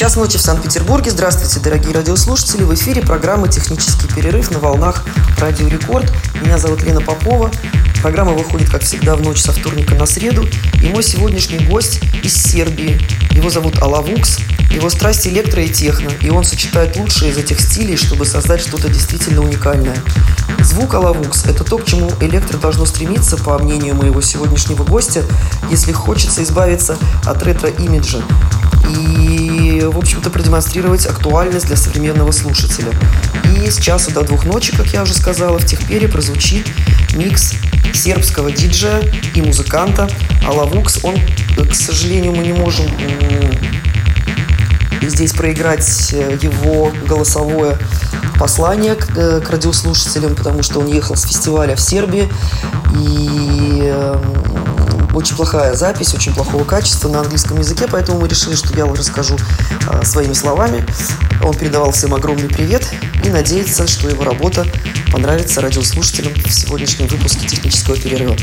Час ночи в Санкт-Петербурге. Здравствуйте, дорогие радиослушатели. В эфире программа «Технический перерыв» на волнах Радио Рекорд. Меня зовут Лена Попова. Программа выходит, как всегда, в ночь со вторника на среду. И мой сегодняшний гость из Сербии. Его зовут Алавукс. Его страсть электро и техно. И он сочетает лучшие из этих стилей, чтобы создать что-то действительно уникальное. Звук Алавукс – это то, к чему электро должно стремиться, по мнению моего сегодняшнего гостя, если хочется избавиться от ретро-имиджа и, в общем-то, продемонстрировать актуальность для современного слушателя. И с часу до двух ночи, как я уже сказала, в Техпере прозвучит микс сербского диджея и музыканта Алавукс. Он, к сожалению, мы не можем здесь проиграть э, его голосовое послание к, э, к радиослушателям, потому что он ехал с фестиваля в Сербии и эм, очень плохая запись, очень плохого качества на английском языке, поэтому мы решили, что я расскажу э, своими словами. Он передавал всем огромный привет и надеется, что его работа понравится радиослушателям в сегодняшнем выпуске технического перерыва.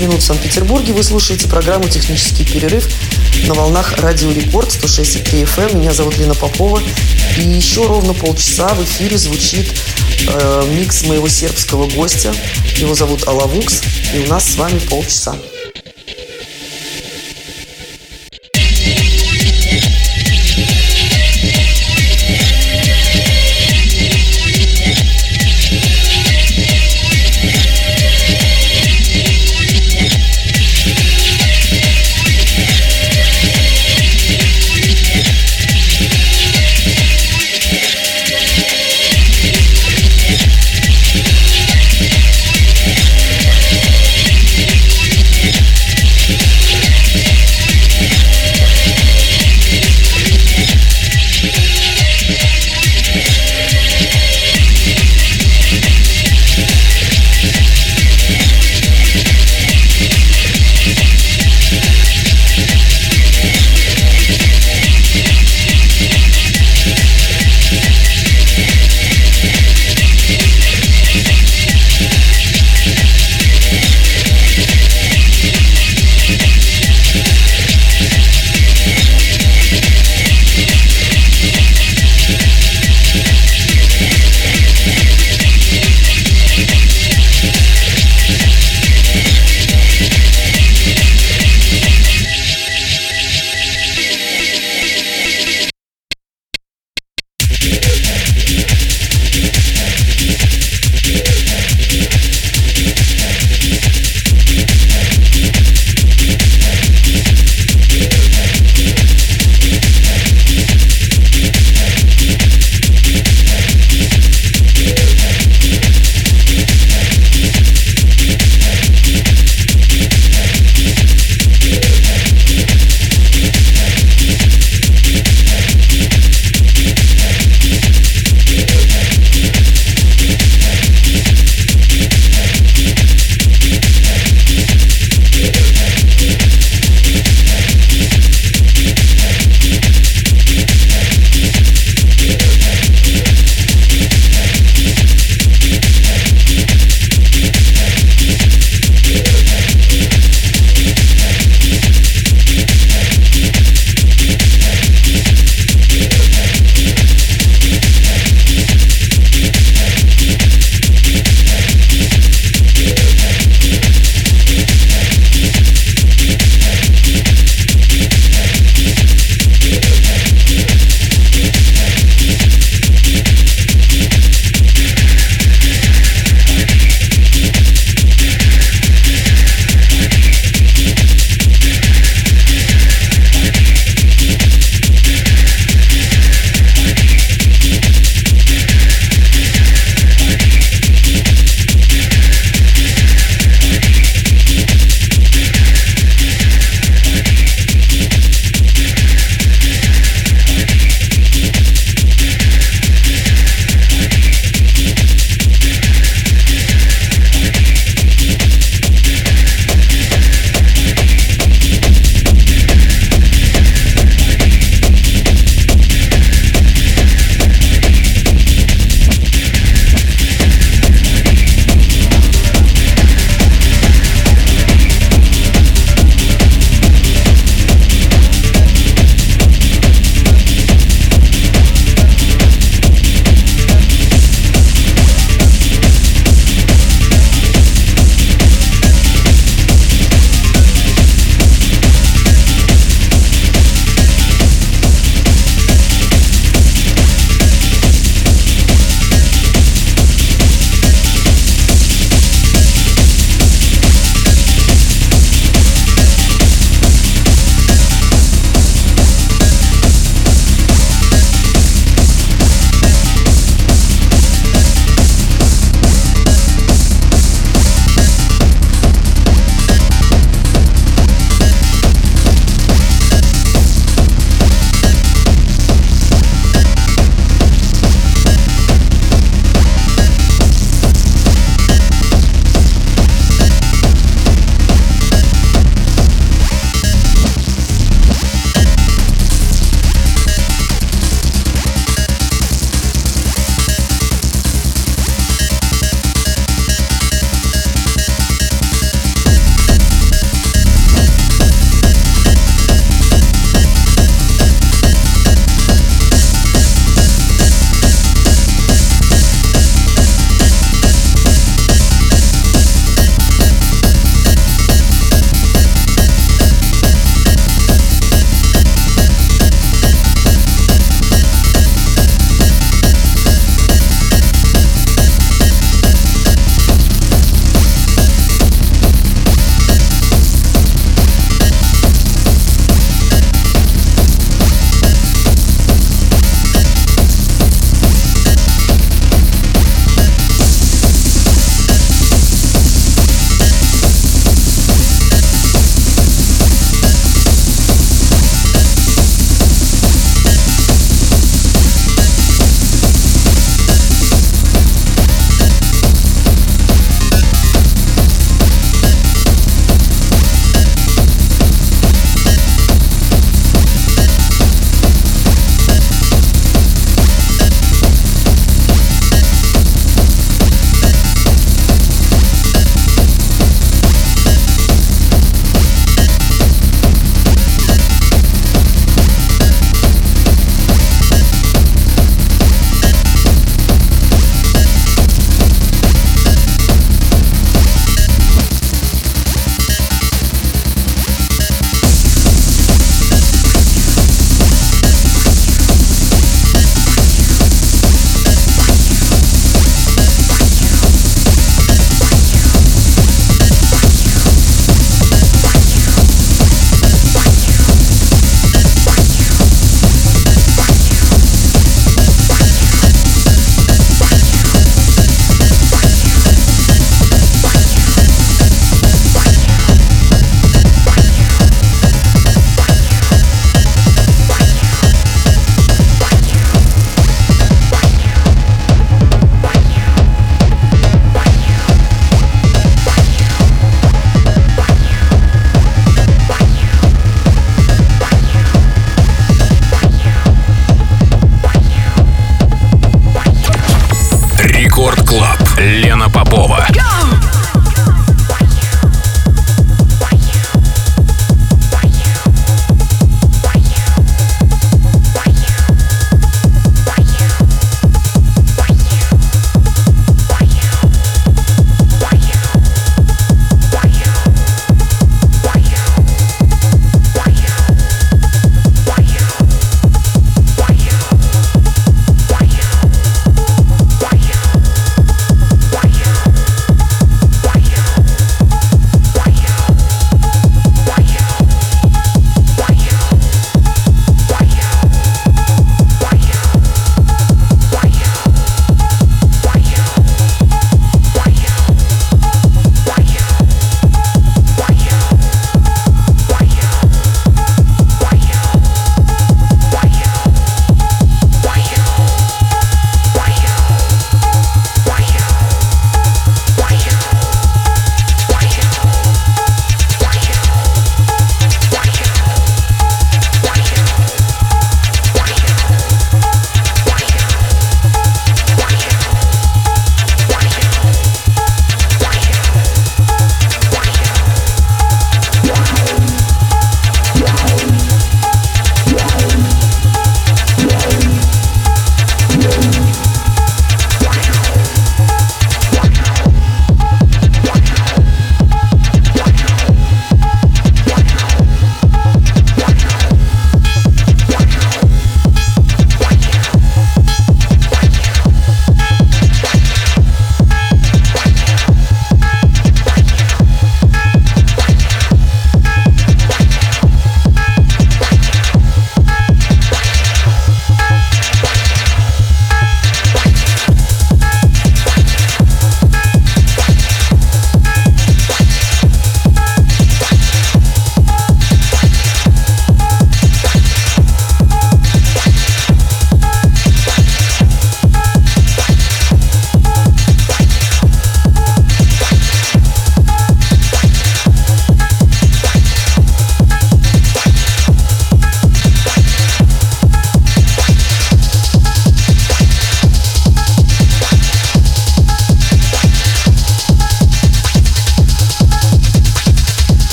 15 минут в Санкт-Петербурге. Вы слушаете программу «Технический перерыв» на волнах «Радио Рекорд» 106,3 FM. Эм. Меня зовут Лена Попова. И еще ровно полчаса в эфире звучит э, микс моего сербского гостя. Его зовут Алавукс. И у нас с вами полчаса.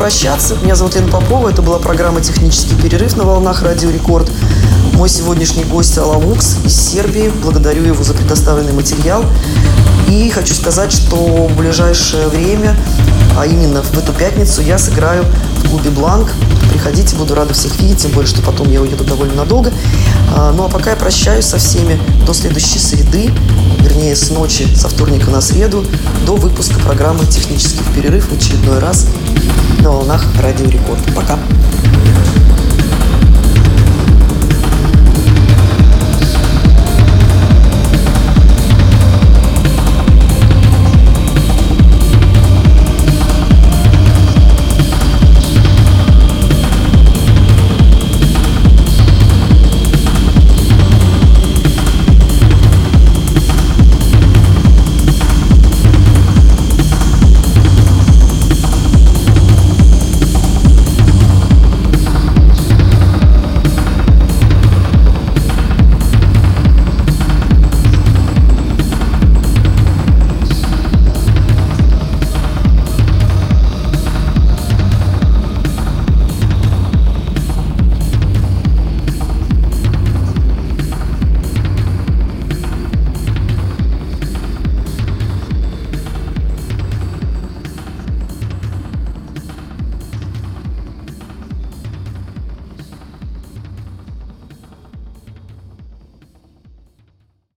Прощаться. Меня зовут Лена Попова. Это была программа «Технический перерыв» на волнах Радио Рекорд. Мой сегодняшний гость Аламукс из Сербии. Благодарю его за предоставленный материал. И хочу сказать, что в ближайшее время, а именно в эту пятницу, я сыграю в клубе «Бланк». Приходите, буду рада всех видеть, тем более, что потом я уеду довольно надолго. А, ну а пока я прощаюсь со всеми до следующей среды, вернее, с ночи со вторника на среду, до выпуска программы «Технический перерыв» в очередной раз на волнах Радио Рекорд. Пока!